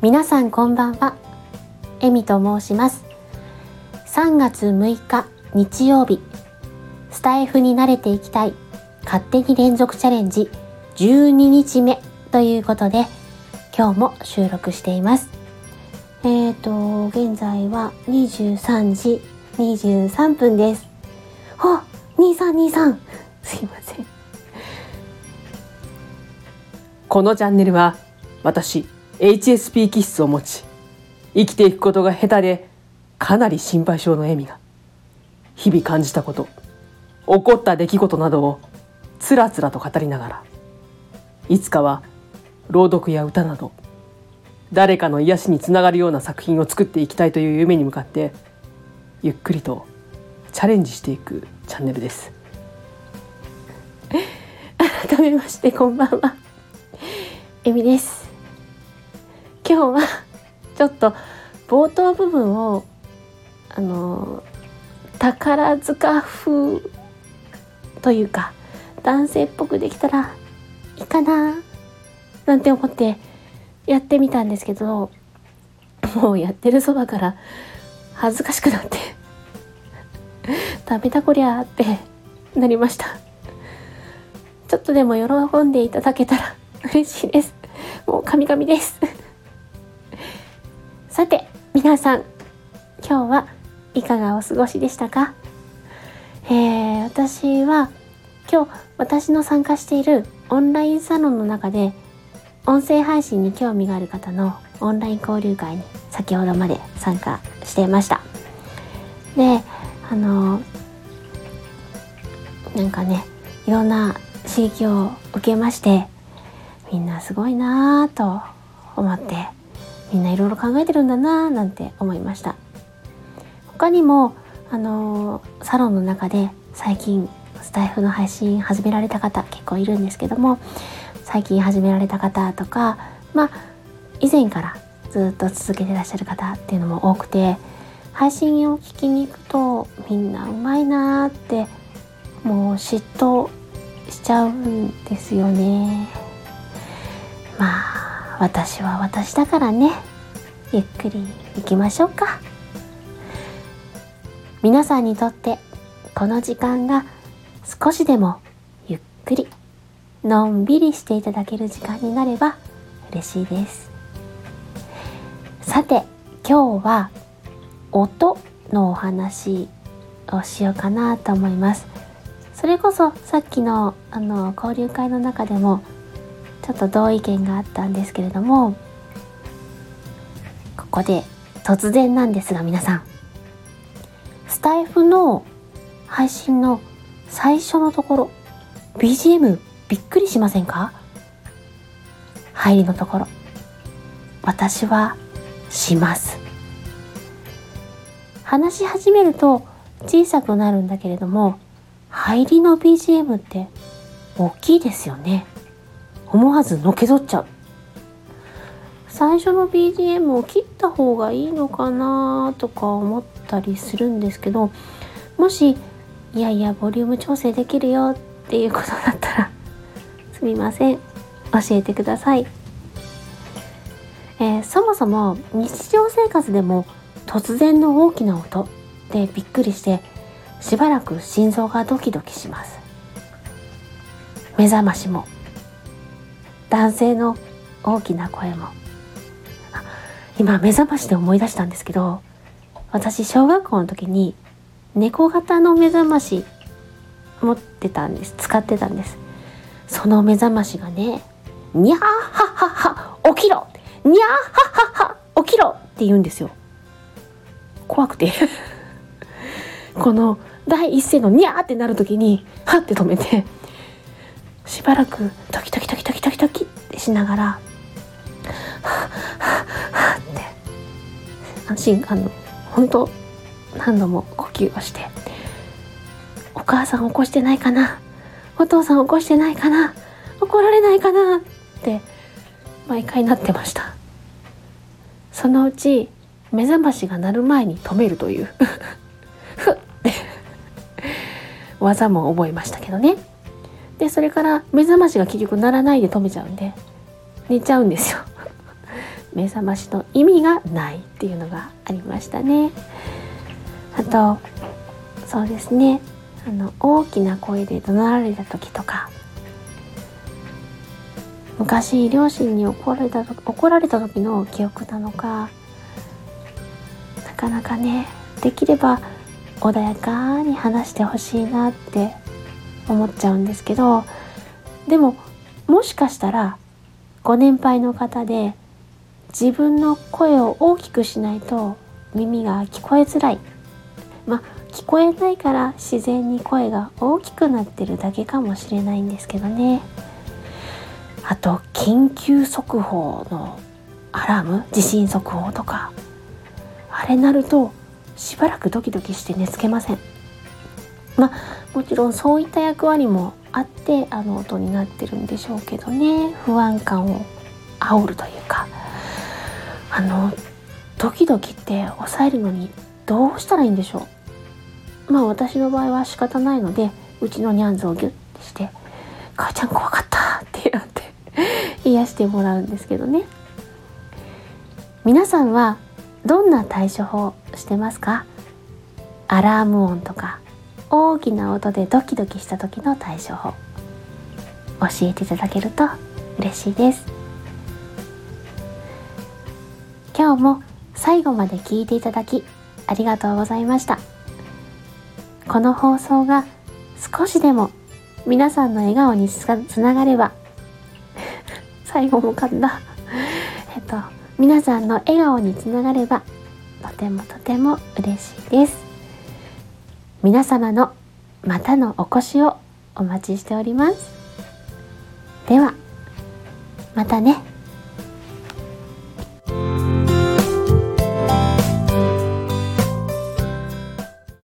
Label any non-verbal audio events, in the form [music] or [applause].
皆さんこんばんは。えみと申します。3月6日日曜日。スタイフに慣れていきたい。勝手に連続チャレンジ。12日目ということで今日も収録しています。えーと現在は23時23分です。ほ2323すいません。このチャンネルは私 HSP 気質を持ち生きていくことが下手でかなり心配性のエミが日々感じたこと起こった出来事などをつらつらと語りながらいつかは朗読や歌など誰かの癒しにつながるような作品を作っていきたいという夢に向かってゆっくりとチャレンジしていくチャンネルです。改めましてこんばんは。えみです。今日は [laughs] ちょっと冒頭部分をあの宝塚風というか男性っぽくできたらいいかななんて思ってやってみたんですけどもうやってるそばから恥ずかしくなってダメだこりゃってなりました。ちょっとでも喜んでいただけたら [laughs] 嬉しいです。もう神々です。[laughs] さて皆さん今日はいかがお過ごしでしたか、えー、私は今日私の参加しているオンラインサロンの中で音声配信に興味がある方のオンライン交流会に先ほどまで参加していました。であのなんかねいろんな刺激を受けましてみんなすごいなぁと思ってみんないろいろ考えてるんだななんて思いました。他にもあのサロンの中で最近スタイフの配信始められた方結構いるんですけども最近始められた方とかまあ以前からずっと続けてらっしゃる方っていうのも多くて配信を聞きに行くとみんなうまいなーってもう嫉妬しちゃうんですよね。まあ私は私だからね。ゆっくり行きましょうか。皆さんにとってこの時間が少しでもゆっくりのんびりしていただける時間になれば嬉しいです。さて今日は音のお話をしようかなと思います。それこそさっきのあの交流会の中でもちょっと同意見があったんですけれどもここで突然なんですが皆さん。スタイフの配信の最初のところ BGM びっくりしませんか？入りのところ。私はします。話し始めると小さくなるんだけれども入りの BGM って大きいですよね。思わずのけぞっちゃう。最初の BGM を切った方がいいのかなとか思ったりするんですけどもしいやいやボリューム調整できるよっていうことだったらすみません。教えてください、えー、そもそも日常生活でも突然の大きな音。でびっくりしてしばらく心臓がドキドキします。目覚ましも。男性の大きな声も。今目覚ましで思い出したんですけど私小学校の時に猫型の目覚まし持ってたんです。使ってたんです。その目覚ましがね「にゃーははは起きろ!」「にゃーははは起きろ!」って言うんですよ。怖くてこの第一声の「にゃー!」ってなる時にはって止めてしばらくドキドキドキドキドキドキってしながらはっはっはって安心あの本当何度も呼吸をしてお母さん起こしてないかなお父さん起こしてないかな怒られないかなって毎回なってましたそのうち目覚ましが鳴る前に止めるという。[laughs] ふっ。て [laughs] 技も覚えましたけどね。でそれから目覚ましが結局鳴らないで止めちゃうんで寝ちゃうんですよ。[laughs] 目覚ましの意味がないっていうのがありましたね。あとそうですね。あの大きな声で怒鳴られた時とか昔両親に怒られた怒られた時の記憶なのかかなかねできれば穏やかに話してほしいなって思っちゃうんですけどでももしかしたらご年配の方で自分の声を大きくしないと耳が聞こえづらい。まあ聞こえないから自然に声が大きくなってるだけかもしれないんですけどね。あと緊急速報のアラーム地震速報とか。あれなるとしばらくドキドキして寝つけません。まあもちろんそういった役割もあってあの音になってるんでしょうけどね。不安感を煽るというか。あのドキドキって抑えるのにどうしたらいいんでしょう。まあ私の場合は仕方ないのでうちのニャンズをギュッてして「母ちゃん怖かった」って言って癒してもらうんですけどね。皆さんはどんな対処法してますか？アラーム音とか大きな音でドキドキした時の対処法。教えていただけると嬉しいです。今日も最後まで聞いていただきありがとうございました。この放送が少しでも皆さんの笑顔につながれば最後も噛んだ。えっと皆さんの笑顔につながればとてもとても嬉しいです。皆様のまたのお越しをお待ちしております。ではまたね。